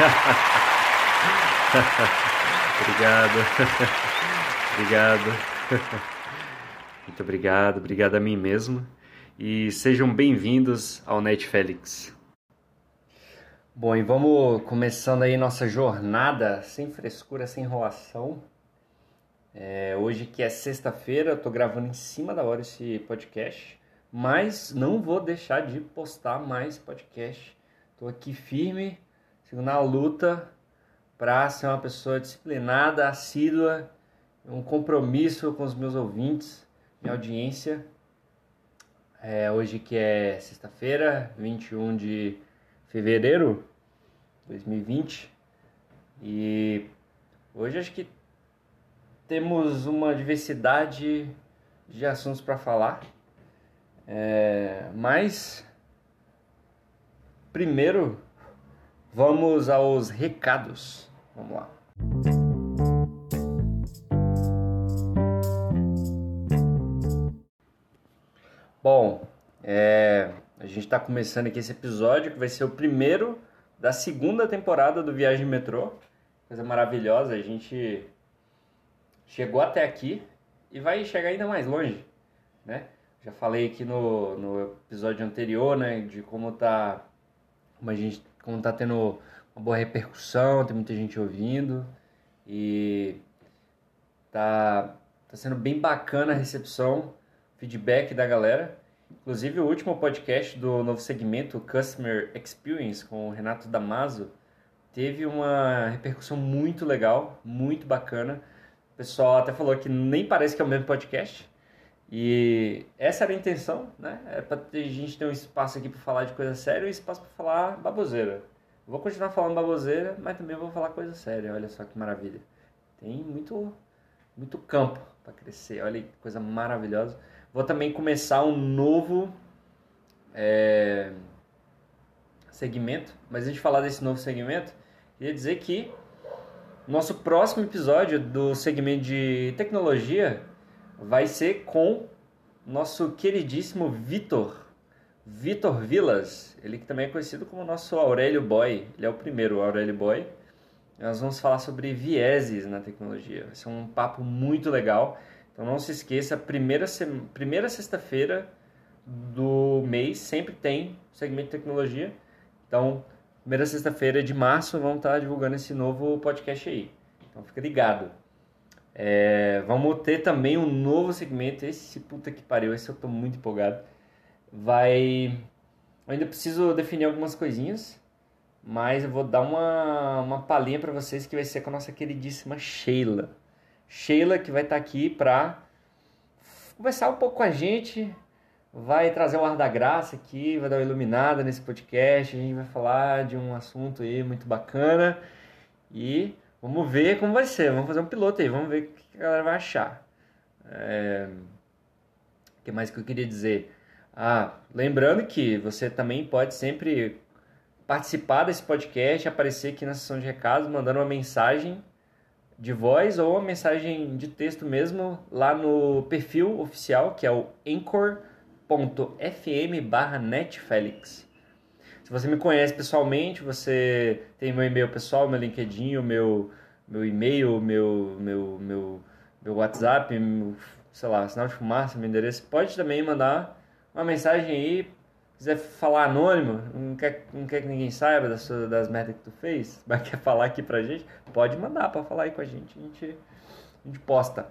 obrigado. obrigado. Muito obrigado, obrigado a mim mesmo. E sejam bem-vindos ao Netflix. Bom, e vamos começando aí nossa jornada sem frescura, sem enrolação. É, hoje que é sexta-feira, eu tô gravando em cima da hora esse podcast, mas não vou deixar de postar mais podcast. Tô aqui firme, sigo na luta para ser uma pessoa disciplinada, assídua, um compromisso com os meus ouvintes, minha audiência. É, hoje que é sexta-feira, 21 de fevereiro de 2020. E hoje acho que temos uma diversidade de assuntos para falar. É, mas primeiro vamos aos recados. Vamos lá. Bom, é, a gente está começando aqui esse episódio que vai ser o primeiro da segunda temporada do Viagem Metrô. Coisa maravilhosa, a gente chegou até aqui e vai chegar ainda mais longe, né? Já falei aqui no, no episódio anterior, né, de como tá, como a gente, como tá tendo uma boa repercussão, tem muita gente ouvindo e tá, tá sendo bem bacana a recepção, feedback da galera. Inclusive, o último podcast do novo segmento Customer Experience com o Renato Damaso teve uma repercussão muito legal, muito bacana. O pessoal até falou que nem parece que é o mesmo podcast. E essa era a intenção, né? É para a gente ter um espaço aqui para falar de coisa séria e um espaço para falar baboseira. Vou continuar falando baboseira, mas também vou falar coisa séria. Olha só que maravilha. Tem muito, muito campo para crescer. Olha que coisa maravilhosa. Vou também começar um novo é, segmento. Mas antes de falar desse novo segmento, queria dizer que nosso próximo episódio do segmento de tecnologia vai ser com nosso queridíssimo Vitor Vitor Vilas, ele que também é conhecido como nosso Aurélio Boy, ele é o primeiro Aurélio Boy. Nós vamos falar sobre vieses na tecnologia. Vai ser um papo muito legal. Então não se esqueça, primeira, primeira sexta-feira do mês sempre tem segmento de tecnologia. Então, primeira sexta-feira de março vamos estar divulgando esse novo podcast aí. Então fica ligado. É, vamos ter também um novo segmento. Esse puta que pariu, esse eu tô muito empolgado vai. Eu ainda preciso definir algumas coisinhas, mas eu vou dar uma, uma palhinha para vocês que vai ser com a nossa queridíssima Sheila. Sheila que vai estar tá aqui para conversar um pouco com a gente, vai trazer o ar da graça aqui, vai dar uma iluminada nesse podcast, a gente vai falar de um assunto aí muito bacana e vamos ver como vai ser, vamos fazer um piloto aí, vamos ver o que a galera vai achar. É... O que mais que eu queria dizer? Ah, lembrando que você também pode sempre participar desse podcast, aparecer aqui na sessão de recados, mandando uma mensagem de voz ou uma mensagem de texto mesmo lá no perfil oficial, que é o anchor.fm barra netfelix. Se você me conhece pessoalmente, você tem meu e-mail pessoal, meu LinkedIn, meu, meu e-mail, meu, meu, meu, meu WhatsApp, meu, sei lá, sinal de fumaça, meu endereço, pode também mandar uma mensagem aí, quiser falar anônimo, não quer, não quer que ninguém saiba das, das merdas que tu fez, mas quer falar aqui pra gente, pode mandar para falar aí com a gente, a gente, a gente posta.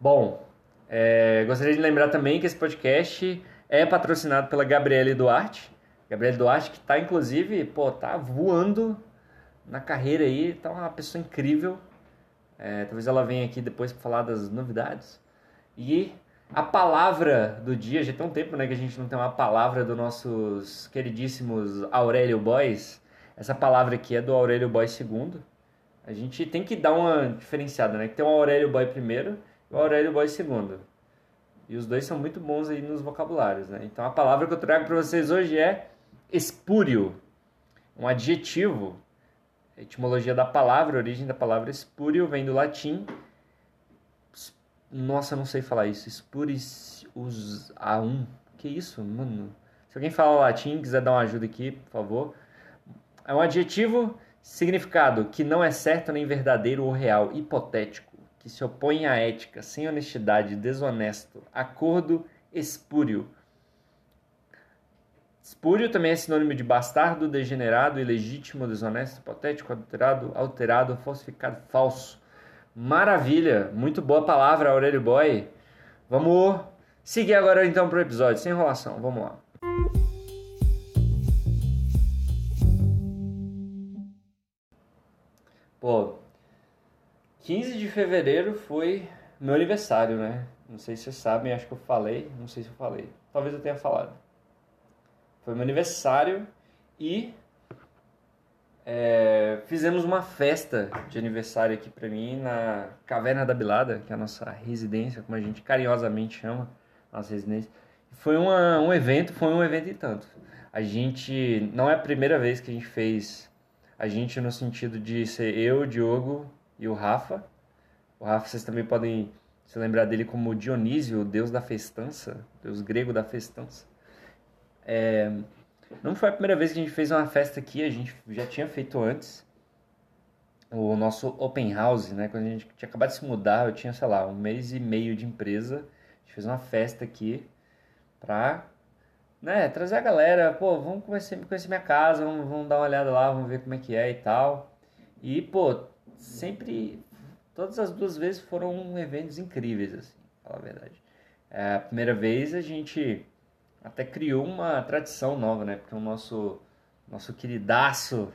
Bom, é, gostaria de lembrar também que esse podcast é patrocinado pela Gabriele Duarte. Gabriele Duarte que tá inclusive, pô, tá voando na carreira aí, tá uma pessoa incrível. É, talvez ela venha aqui depois para falar das novidades. E a palavra do dia, já tem um tempo né, que a gente não tem uma palavra dos nossos queridíssimos Aurélio Boys. Essa palavra aqui é do Aurélio Boy II. A gente tem que dar uma diferenciada, né? Que tem o Aurélio Boy primeiro e o Aurélio Boy segundo. E os dois são muito bons aí nos vocabulários, né? Então a palavra que eu trago para vocês hoje é espúrio, um adjetivo. A etimologia da palavra, a origem da palavra espúrio vem do latim nossa, não sei falar isso. Spuris us a1. Que isso, mano? Se alguém fala latim quiser dar uma ajuda aqui, por favor. é um adjetivo significado que não é certo nem verdadeiro ou real, hipotético, que se opõe à ética, sem honestidade, desonesto, acordo espúrio. Espúrio também é sinônimo de bastardo, degenerado, ilegítimo, desonesto, hipotético, adulterado, alterado, falsificado, falso. Maravilha! Muito boa palavra, Aurélio Boy. Vamos seguir agora então para o episódio, sem enrolação. Vamos lá. Pô, 15 de fevereiro foi meu aniversário, né? Não sei se vocês sabem, acho que eu falei, não sei se eu falei. Talvez eu tenha falado. Foi meu aniversário e é, fizemos uma festa de aniversário aqui pra mim na Caverna da Bilada, que é a nossa residência, como a gente carinhosamente chama, nossa residência. Foi uma, um evento, foi um evento e tanto. A gente, não é a primeira vez que a gente fez a gente no sentido de ser eu, o Diogo e o Rafa. O Rafa vocês também podem se lembrar dele como Dionísio, o deus da festança, deus grego da festança. É, não foi a primeira vez que a gente fez uma festa aqui, a gente já tinha feito antes. O nosso open house, né? Quando a gente tinha acabado de se mudar, eu tinha, sei lá, um mês e meio de empresa. A gente fez uma festa aqui pra né, trazer a galera, pô, vamos conhecer, conhecer minha casa, vamos, vamos dar uma olhada lá, vamos ver como é que é e tal. E, pô, sempre, todas as duas vezes foram eventos incríveis, assim, falar a verdade. É, a primeira vez a gente até criou uma tradição nova, né, porque o nosso, nosso queridaço,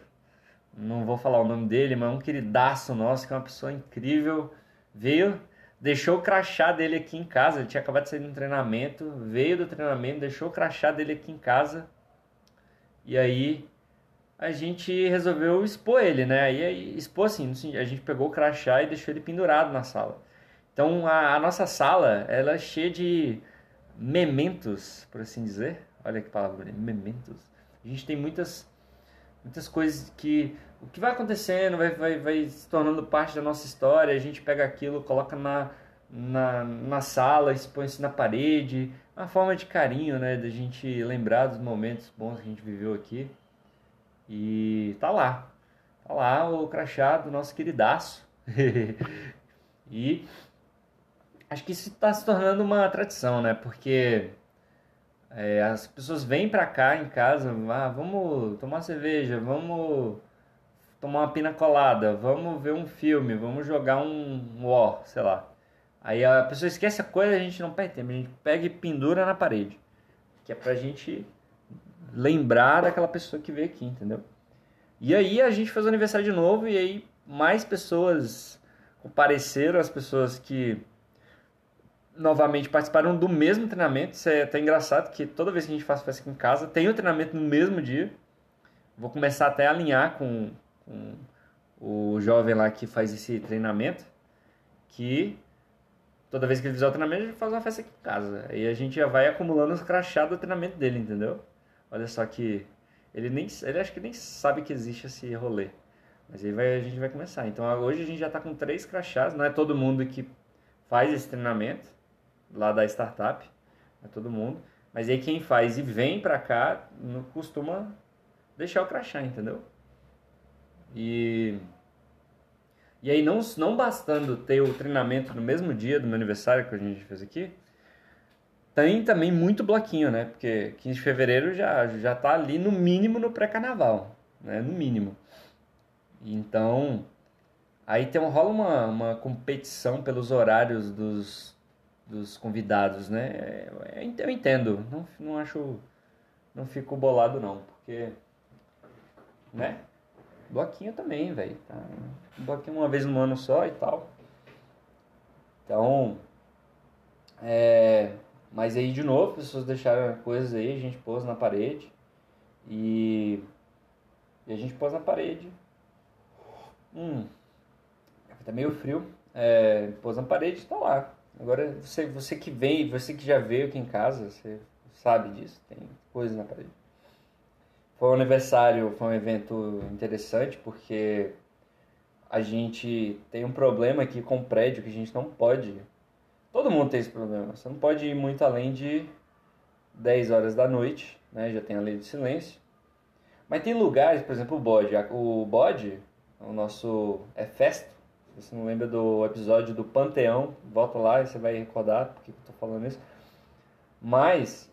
não vou falar o nome dele, mas um queridaço nosso, que é uma pessoa incrível, veio deixou o crachá dele aqui em casa. Ele tinha acabado de sair um treinamento, veio do treinamento, deixou o crachá dele aqui em casa. E aí a gente resolveu expor ele, né? Aí expor assim, a gente pegou o crachá e deixou ele pendurado na sala. Então a, a nossa sala, ela é cheia de mementos, por assim dizer. Olha que palavra, mementos. A gente tem muitas muitas coisas que o que vai acontecendo vai, vai, vai se tornando parte da nossa história. A gente pega aquilo, coloca na, na, na sala, expõe-se na parede. Uma forma de carinho, né? Da gente lembrar dos momentos bons que a gente viveu aqui. E tá lá. Tá lá o crachá do nosso queridaço. e acho que isso está se tornando uma tradição, né? Porque é, as pessoas vêm pra cá em casa, ah, vamos tomar cerveja, vamos tomar uma pina colada, vamos ver um filme, vamos jogar um War, sei lá. Aí a pessoa esquece a coisa, a gente não perde tempo, a gente pega e pendura na parede. Que é pra gente lembrar daquela pessoa que veio aqui, entendeu? E aí a gente fez o aniversário de novo e aí mais pessoas compareceram, as pessoas que novamente participaram do mesmo treinamento. Isso é até engraçado que toda vez que a gente faz festa aqui em casa, tem o treinamento no mesmo dia. Vou começar até a alinhar com, com o jovem lá que faz esse treinamento, que toda vez que ele fizer o treinamento, a gente faz uma festa aqui em casa. Aí a gente já vai acumulando os crachados do treinamento dele, entendeu? Olha só que ele nem ele acho que nem sabe que existe esse rolê. Mas aí vai, a gente vai começar. Então hoje a gente já está com três crachás, não é todo mundo que faz esse treinamento lá da startup, é todo mundo. Mas aí quem faz e vem para cá não costuma deixar o crachá, entendeu? E e aí não não bastando ter o treinamento no mesmo dia do meu aniversário que a gente fez aqui, tem também muito bloquinho, né? Porque 15 de fevereiro já já tá ali no mínimo no pré-carnaval, né? No mínimo. Então, aí tem rola uma, uma competição pelos horários dos, dos convidados, né? É, é, eu entendo, não, não acho, não fico bolado não, porque, né? Bloquinho também, velho. Tá? Bloquinho uma vez no ano só e tal. Então, é, mas aí de novo, pessoas deixaram coisas aí, a gente pôs na parede e, e a gente pôs na parede. Hum, tá meio frio. É, pôs na parede tá lá. Agora, você, você que vem, você que já veio aqui em casa, você sabe disso, tem coisas na parede. Foi um aniversário, foi um evento interessante porque a gente tem um problema aqui com o prédio que a gente não pode. Todo mundo tem esse problema. Você não pode ir muito além de 10 horas da noite, né? Já tem a lei do silêncio. Mas tem lugares, por exemplo, o bode. O bode, o nosso é festo. Você não lembra do episódio do Panteão, volta lá e você vai recordar porque eu tô falando isso. Mas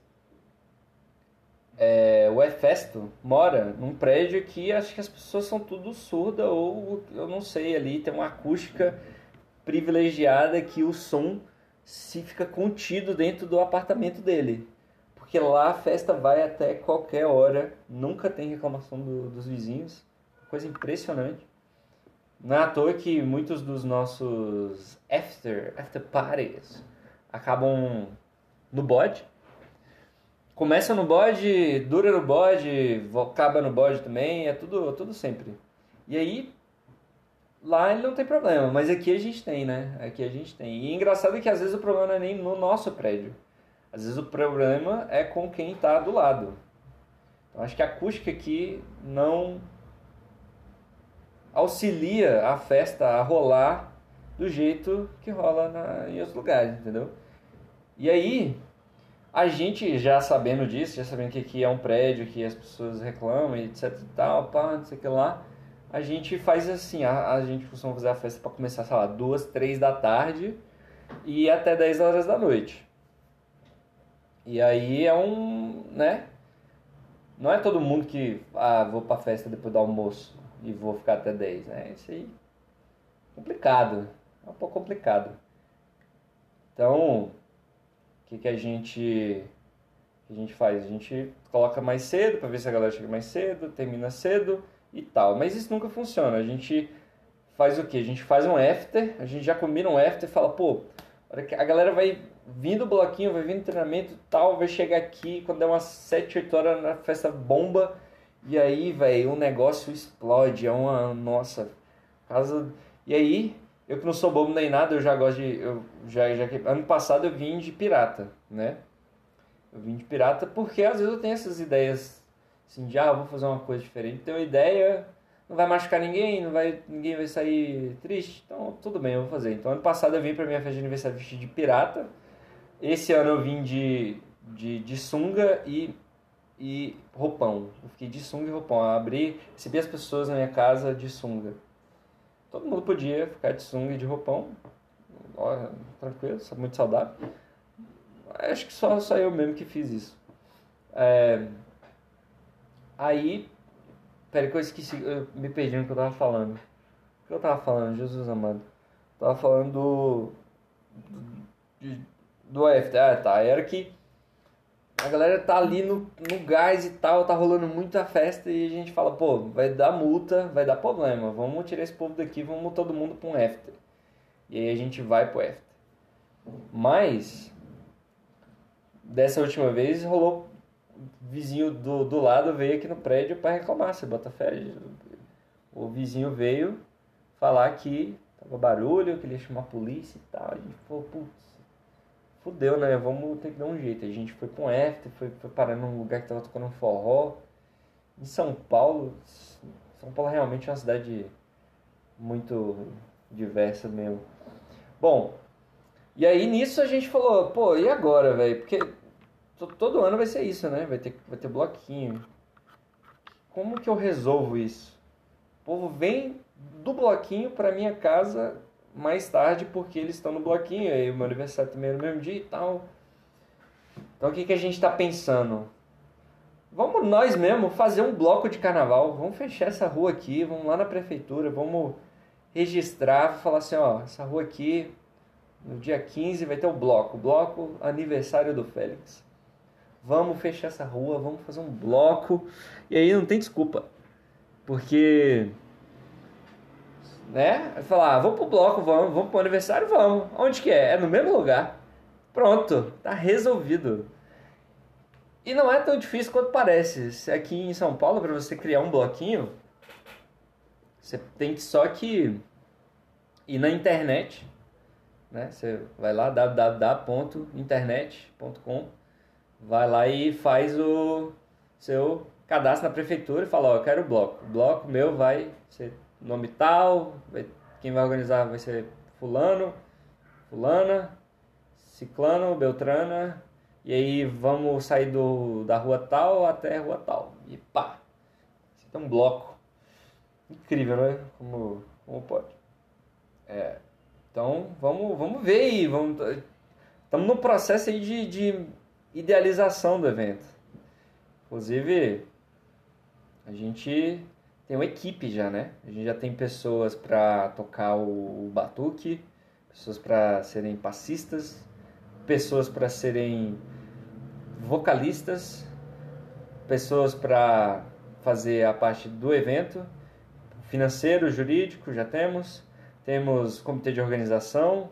é, o Efesto mora num prédio que acho que as pessoas são tudo surda ou eu não sei ali tem uma acústica privilegiada que o som se fica contido dentro do apartamento dele. Porque lá a festa vai até qualquer hora nunca tem reclamação do, dos vizinhos. Coisa impressionante não é à toa que muitos dos nossos after after parties acabam no bode Começa no bode, dura no bode, acaba no bode também, é tudo, tudo sempre. E aí, lá ele não tem problema, mas aqui a gente tem, né? Aqui a gente tem. E engraçado é que às vezes o problema não é nem no nosso prédio. Às vezes o problema é com quem está do lado. Então acho que a acústica aqui não auxilia a festa a rolar do jeito que rola na, em outros lugares, entendeu? E aí, a gente já sabendo disso, já sabendo que aqui é um prédio que as pessoas reclamam e etc e tal, pá, não sei o que lá, a gente faz assim, a, a gente costuma fazer a festa para começar, sei lá, duas, três da tarde e até 10 horas da noite. E aí é um, né? Não é todo mundo que, ah, vou pra festa depois do almoço e vou ficar até 10, né? Isso aí é complicado, é um pouco complicado. Então, que, que a gente que a gente faz? A gente coloca mais cedo para ver se a galera chega mais cedo, termina cedo e tal. Mas isso nunca funciona. A gente faz o que? A gente faz um after, a gente já combina um after e fala, pô, a galera vai vindo o bloquinho, vai vindo treinamento tal, vai chegar aqui quando der umas 7, 8 horas na festa bomba. E aí, velho, o negócio explode. É uma. Nossa. Casa. E aí, eu que não sou bobo nem nada, eu já gosto de. Eu já, já, ano passado eu vim de pirata, né? Eu vim de pirata porque às vezes eu tenho essas ideias assim, de ah, vou fazer uma coisa diferente. Tenho uma ideia, não vai machucar ninguém, não vai, ninguém vai sair triste, então tudo bem, eu vou fazer. Então ano passado eu vim pra minha festa de aniversário vestido de pirata. Esse ano eu vim de, de, de sunga e, e roupão. Eu fiquei de sunga e roupão. Eu abri, recebi as pessoas na minha casa de sunga. Todo mundo podia ficar de sunga e de roupão, ó, tranquilo, muito saudável. Acho que só, só eu mesmo que fiz isso. É, aí, peraí que eu esqueci, eu me perdi no que eu tava falando. O que eu tava falando, Jesus amado? Eu tava falando do. do, do AFT. Ah, tá. Era que a galera tá ali no, no gás e tal, tá rolando muita festa e a gente fala, pô, vai dar multa, vai dar problema, vamos tirar esse povo daqui, vamos todo mundo pra um after. E aí a gente vai pro after. Mas, dessa última vez rolou, vizinho do, do lado veio aqui no prédio para reclamar, você bota fé. O vizinho veio falar que tava barulho, que ele ia chamar a polícia e tal. A gente falou, putz, fudeu, né? Vamos ter que dar um jeito. A gente foi com after, foi, foi parar num lugar que tava tocando um forró. Em São Paulo, São Paulo realmente é uma cidade muito diversa mesmo. Bom, e aí nisso a gente falou, pô, e agora, velho? Porque todo ano vai ser isso, né? Vai ter, vai ter bloquinho. Como que eu resolvo isso? O povo vem do bloquinho para minha casa mais tarde porque eles estão no bloquinho, aí o meu aniversário também é no mesmo dia e tal. Então o que, que a gente está pensando? Vamos nós mesmo fazer um bloco de carnaval, vamos fechar essa rua aqui, vamos lá na prefeitura, vamos registrar, falar assim, ó, essa rua aqui, no dia 15 vai ter o bloco, bloco aniversário do Félix. Vamos fechar essa rua, vamos fazer um bloco, e aí não tem desculpa, porque né? Falar, ah, vamos pro bloco, vamos, vamos pro aniversário, vamos. Onde que é? É no mesmo lugar. Pronto, tá resolvido. E não é tão difícil quanto parece. Aqui em São Paulo, para você criar um bloquinho, você tem que só que ir na internet, né? Você vai lá www.internet.com, vai lá e faz o seu cadastro na prefeitura e fala, ó, eu quero o bloco. O bloco meu vai ser nome tal, vai, quem vai organizar vai ser fulano, fulana, ciclano, beltrana, e aí vamos sair do, da rua tal até a rua tal. E pá. Tem um bloco. Incrível, né? Como, como pode. É, então, vamos, vamos ver aí. Vamos, estamos no processo aí de, de idealização do evento. Inclusive, a gente tem uma equipe já, né? A gente já tem pessoas para tocar o, batuque, pessoas para serem passistas, pessoas para serem vocalistas, pessoas para fazer a parte do evento, financeiro, jurídico, já temos. Temos comitê de organização,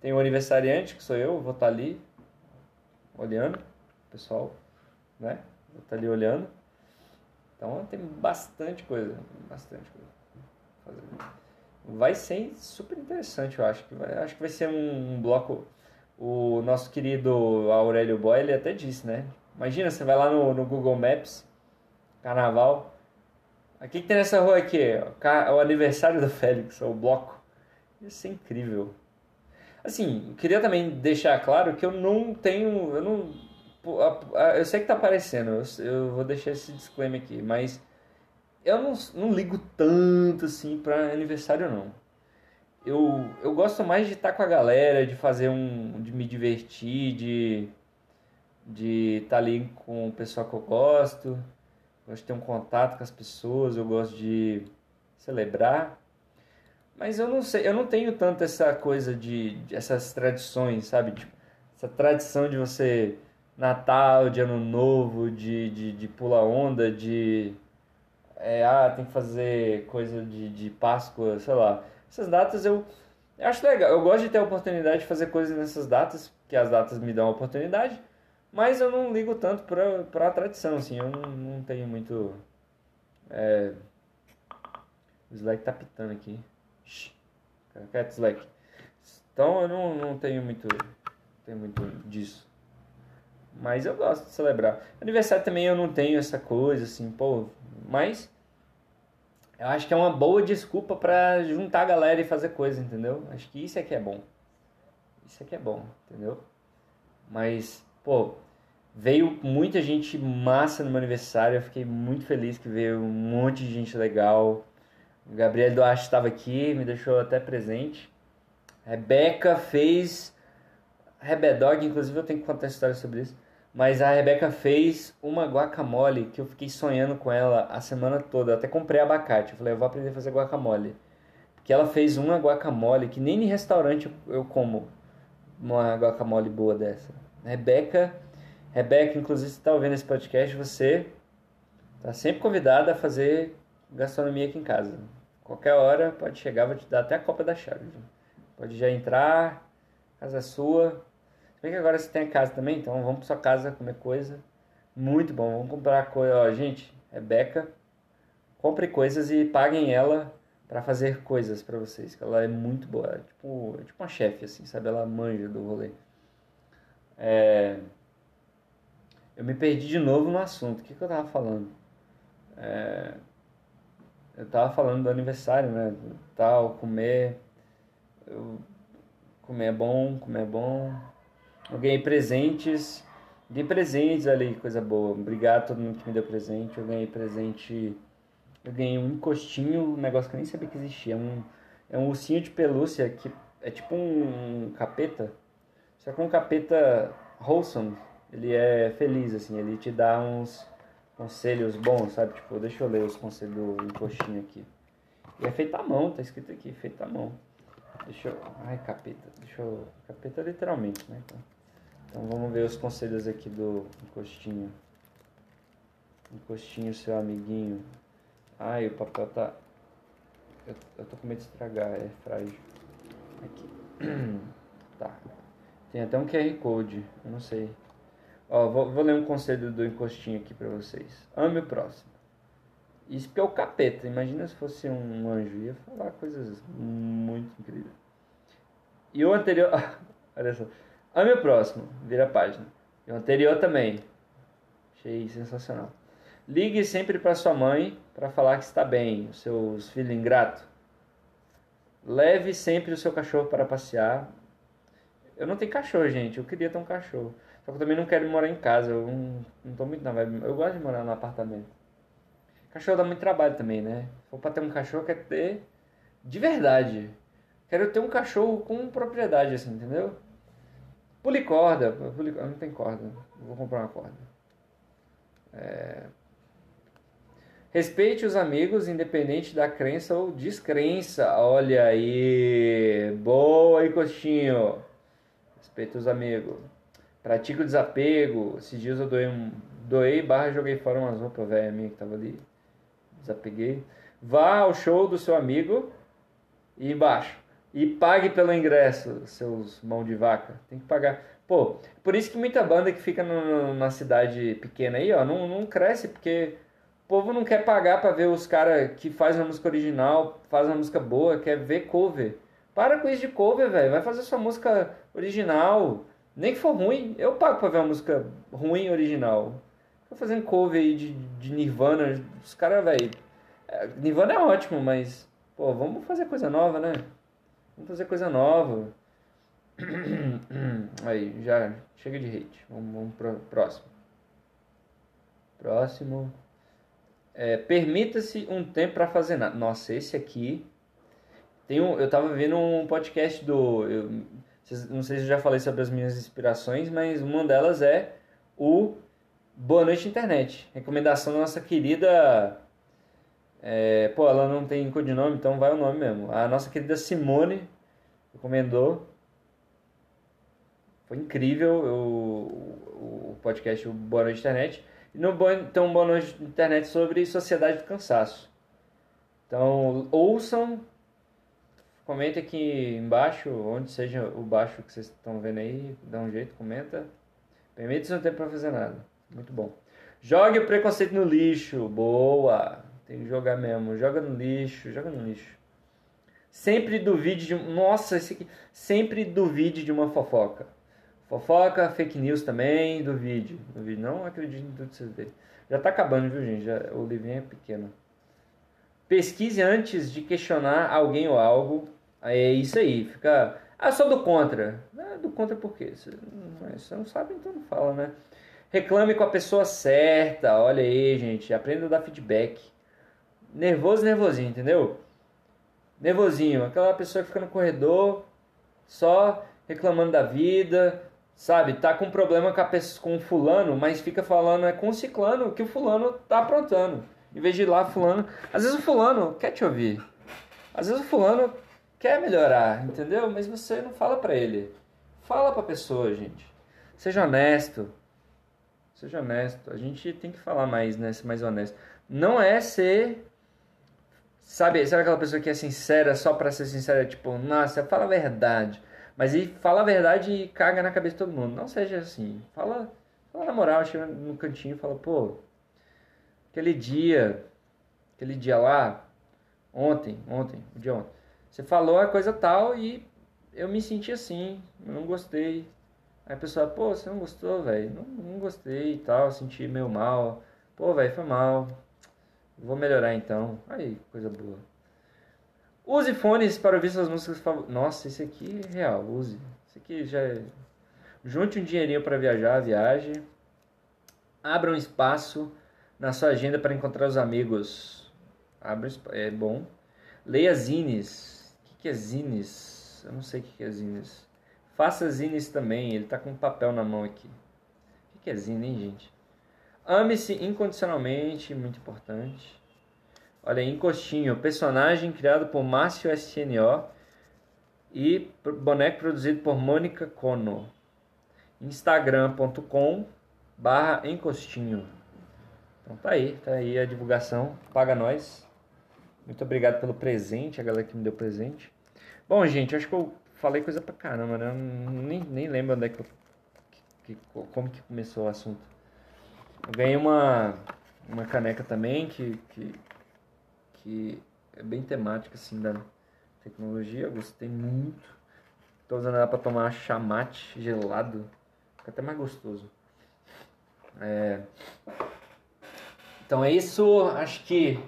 tem o aniversariante, que sou eu, vou estar ali olhando, pessoal, né? Vou estar ali olhando. Então tem bastante coisa, bastante coisa. Vai ser super interessante, eu acho que vai, acho que vai ser um, um bloco. O nosso querido Aurélio Boy, ele até disse, né? Imagina, você vai lá no, no Google Maps, Carnaval. O que, tem nessa rua aqui? O aniversário do Félix, o bloco. Isso é incrível. Assim, queria também deixar claro que eu não tenho. Eu não eu sei que tá aparecendo, eu, eu vou deixar esse disclaimer aqui, mas eu não, não ligo tanto assim pra aniversário não. Eu, eu gosto mais de estar tá com a galera, de fazer um. de me divertir, de. de estar tá ali com o pessoal que eu gosto. Gosto de ter um contato com as pessoas, eu gosto de celebrar. Mas eu não sei, eu não tenho tanto essa coisa de, de essas tradições, sabe? Tipo, essa tradição de você Natal, de Ano Novo, de, de, de pula onda, de. É, ah, tem que fazer coisa de, de Páscoa, sei lá. Essas datas eu, eu acho legal. Eu gosto de ter a oportunidade de fazer coisas nessas datas, que as datas me dão a oportunidade, mas eu não ligo tanto pra, pra tradição, assim. Eu não, não tenho muito. É... O Slack tá pitando aqui. Cat Slack. Então eu não, não tenho muito. Tenho muito disso. Mas eu gosto de celebrar. Aniversário também eu não tenho essa coisa, assim, pô. Mas eu acho que é uma boa desculpa para juntar a galera e fazer coisa, entendeu? Acho que isso é que é bom. Isso é que é bom, entendeu? Mas, pô, veio muita gente massa no meu aniversário. Eu fiquei muito feliz que veio um monte de gente legal. O Gabriel Duarte estava aqui, me deixou até presente. Rebeca fez. Rebedog, inclusive eu tenho que contar história sobre isso mas a Rebeca fez uma guacamole que eu fiquei sonhando com ela a semana toda. Eu até comprei abacate. Eu falei, eu vou aprender a fazer guacamole. Porque ela fez uma guacamole que nem em restaurante eu como uma guacamole boa dessa. Rebeca, Rebeca, inclusive se está ouvindo esse podcast, você está sempre convidada a fazer gastronomia aqui em casa. Qualquer hora pode chegar, vou te dar até a copa da chave. Pode já entrar, casa sua, bem que agora você tem a casa também, então vamos para sua casa comer coisa. Muito bom, vamos comprar coisa. Ó, gente, Rebeca, compre coisas e paguem ela para fazer coisas para vocês, que ela é muito boa, é tipo, é tipo uma chefe, assim, sabe? Ela manja do rolê. É... Eu me perdi de novo no assunto, o que, que eu tava falando? É... Eu tava falando do aniversário, né? Tal, comer. Eu... Comer é bom, comer é bom. Eu ganhei presentes, dei presentes ali, coisa boa. Obrigado a todo mundo que me deu presente. Eu ganhei presente, eu ganhei um encostinho, um negócio que eu nem sabia que existia. É um, é um ursinho de pelúcia que é tipo um capeta, só que um capeta wholesome. Ele é feliz, assim, ele te dá uns conselhos bons, sabe? Tipo, deixa eu ler os conselhos do encostinho aqui. E é feito à mão, tá escrito aqui, feito à mão. Deixa eu. Ai, capeta. Deixa eu. Capeta literalmente, né? Então... Então vamos ver os conselhos aqui do encostinho. Encostinho, seu amiguinho. Ai, o papel tá. Eu, eu tô com medo de estragar, é frágil. Aqui. tá. Tem até um QR Code, eu não sei. Ó, vou, vou ler um conselho do encostinho aqui pra vocês. Ame o próximo. Isso que é o capeta. Imagina se fosse um anjo. Ia falar coisas muito incríveis. E o anterior. Olha só. Ame o próximo, vira a página. E o anterior também. Achei sensacional. Ligue sempre para sua mãe para falar que está bem, os seus filhos ingrato. Leve sempre o seu cachorro para passear. Eu não tenho cachorro, gente. Eu queria ter um cachorro. Só que eu também não quero morar em casa. Eu não, não tô muito na vibe. Eu gosto de morar no apartamento. Cachorro dá muito trabalho também, né? Se for pra ter um cachorro, quer ter de verdade. Quero ter um cachorro com propriedade, assim, entendeu? Pulicorda. Pulicorda. Não tem corda. Vou comprar uma corda. É... Respeite os amigos, independente da crença ou descrença. Olha aí. Boa aí, Costinho. Respeite os amigos. Pratique o desapego. Esses dias eu doei um. Doei barra joguei fora umas roupas velhas minha que tava ali. Desapeguei. Vá ao show do seu amigo e embaixo. E pague pelo ingresso, seus mão de vaca. Tem que pagar. Pô, por isso que muita banda que fica no, na cidade pequena aí, ó, não, não cresce, porque o povo não quer pagar para ver os caras que fazem uma música original, fazem uma música boa, quer ver cover. Para com isso de cover, velho. Vai fazer sua música original. Nem que for ruim, eu pago pra ver uma música ruim original. Tô fazendo cover aí de, de Nirvana. Os caras, velho. É, Nirvana é ótimo, mas. Pô, vamos fazer coisa nova, né? Vamos fazer coisa nova. Aí, já chega de hate. Vamos, vamos pro próximo. Próximo. É, Permita-se um tempo para fazer nada. Nossa, esse aqui. Tem um, eu tava vendo um podcast do. Eu, não sei se eu já falei sobre as minhas inspirações, mas uma delas é o Boa Noite Internet. Recomendação da nossa querida. É, pô, ela não tem codinome, então vai o nome mesmo. A nossa querida Simone recomendou. Foi incrível o, o podcast o Boa Noite Internet. E no tem um Boa Noite Internet sobre Sociedade do Cansaço. Então, ouçam, comente aqui embaixo, onde seja o baixo que vocês estão vendo aí, dá um jeito, comenta. Permite-se não ter para fazer nada. Muito bom. Jogue o preconceito no lixo. Boa! Tem que jogar mesmo. Joga no lixo, joga no lixo. Sempre duvide de. Nossa, esse aqui. Sempre duvide de uma fofoca. Fofoca, fake news também, duvide. duvide. Não acredite em tudo que vocês veem. Já tá acabando, viu, gente? Já, o livrinho é pequeno. Pesquise antes de questionar alguém ou algo. É isso aí. Fica. Ah, sou do contra. Ah, do contra por quê? Você, você não sabe, então não fala, né? Reclame com a pessoa certa. Olha aí, gente. Aprenda a dar feedback. Nervoso, nervosinho, entendeu? Nervosinho. Aquela pessoa que fica no corredor só reclamando da vida, sabe? Tá com problema com, a pessoa, com o fulano, mas fica falando é com o ciclano que o fulano tá aprontando. Em vez de ir lá, fulano. Às vezes o fulano quer te ouvir. Às vezes o fulano quer melhorar, entendeu? Mas você não fala para ele. Fala pra pessoa, gente. Seja honesto. Seja honesto. A gente tem que falar mais, né? Ser mais honesto. Não é ser. Sabe, sabe aquela pessoa que é sincera só pra ser sincera? Tipo, nossa, fala a verdade. Mas ele fala a verdade e caga na cabeça de todo mundo. Não seja assim. Fala, fala na moral, chega no cantinho e fala, pô, aquele dia, aquele dia lá, ontem, ontem, o dia ontem, você falou a coisa tal e eu me senti assim, eu não gostei. Aí a pessoa, pô, você não gostou, velho? Não, não gostei e tal, senti meio mal. Pô, velho, foi mal. Vou melhorar então. Aí, coisa boa. Use fones para ouvir suas músicas favoritas. Nossa, esse aqui é real, use. Esse aqui já é... Junte um dinheirinho para viajar, viaje. Abra um espaço na sua agenda para encontrar os amigos. Abra é bom. Leia zines. O que é zines? Eu não sei o que é zines. Faça zines também. Ele tá com um papel na mão aqui. O que é zine, hein, gente? Ame-se incondicionalmente, muito importante. Olha aí, Encostinho, personagem criado por Márcio SNO e boneco produzido por Mônica Cono. Instagram.com barra Encostinho. Então tá aí, tá aí a divulgação. Paga nós. Muito obrigado pelo presente, a galera que me deu presente. Bom, gente, acho que eu falei coisa pra caramba, né? Eu nem, nem lembro onde é que, eu, que, como que começou o assunto. Eu ganhei uma, uma caneca também que, que, que é bem temática assim da tecnologia, eu gostei muito. Tô usando ela para tomar chamate gelado, fica até mais gostoso. É... Então é isso, acho que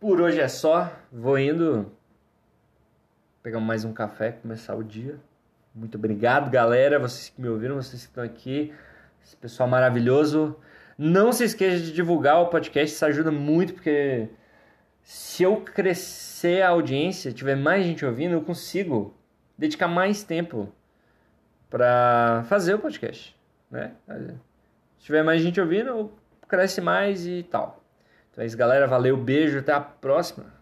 por hoje é só. Vou indo pegar mais um café, começar o dia. Muito obrigado, galera, vocês que me ouviram, vocês que estão aqui, esse pessoal maravilhoso. Não se esqueça de divulgar o podcast, isso ajuda muito, porque se eu crescer a audiência, tiver mais gente ouvindo, eu consigo dedicar mais tempo para fazer o podcast, né? Se tiver mais gente ouvindo, cresce mais e tal. Então é isso, galera. Valeu, beijo, até a próxima.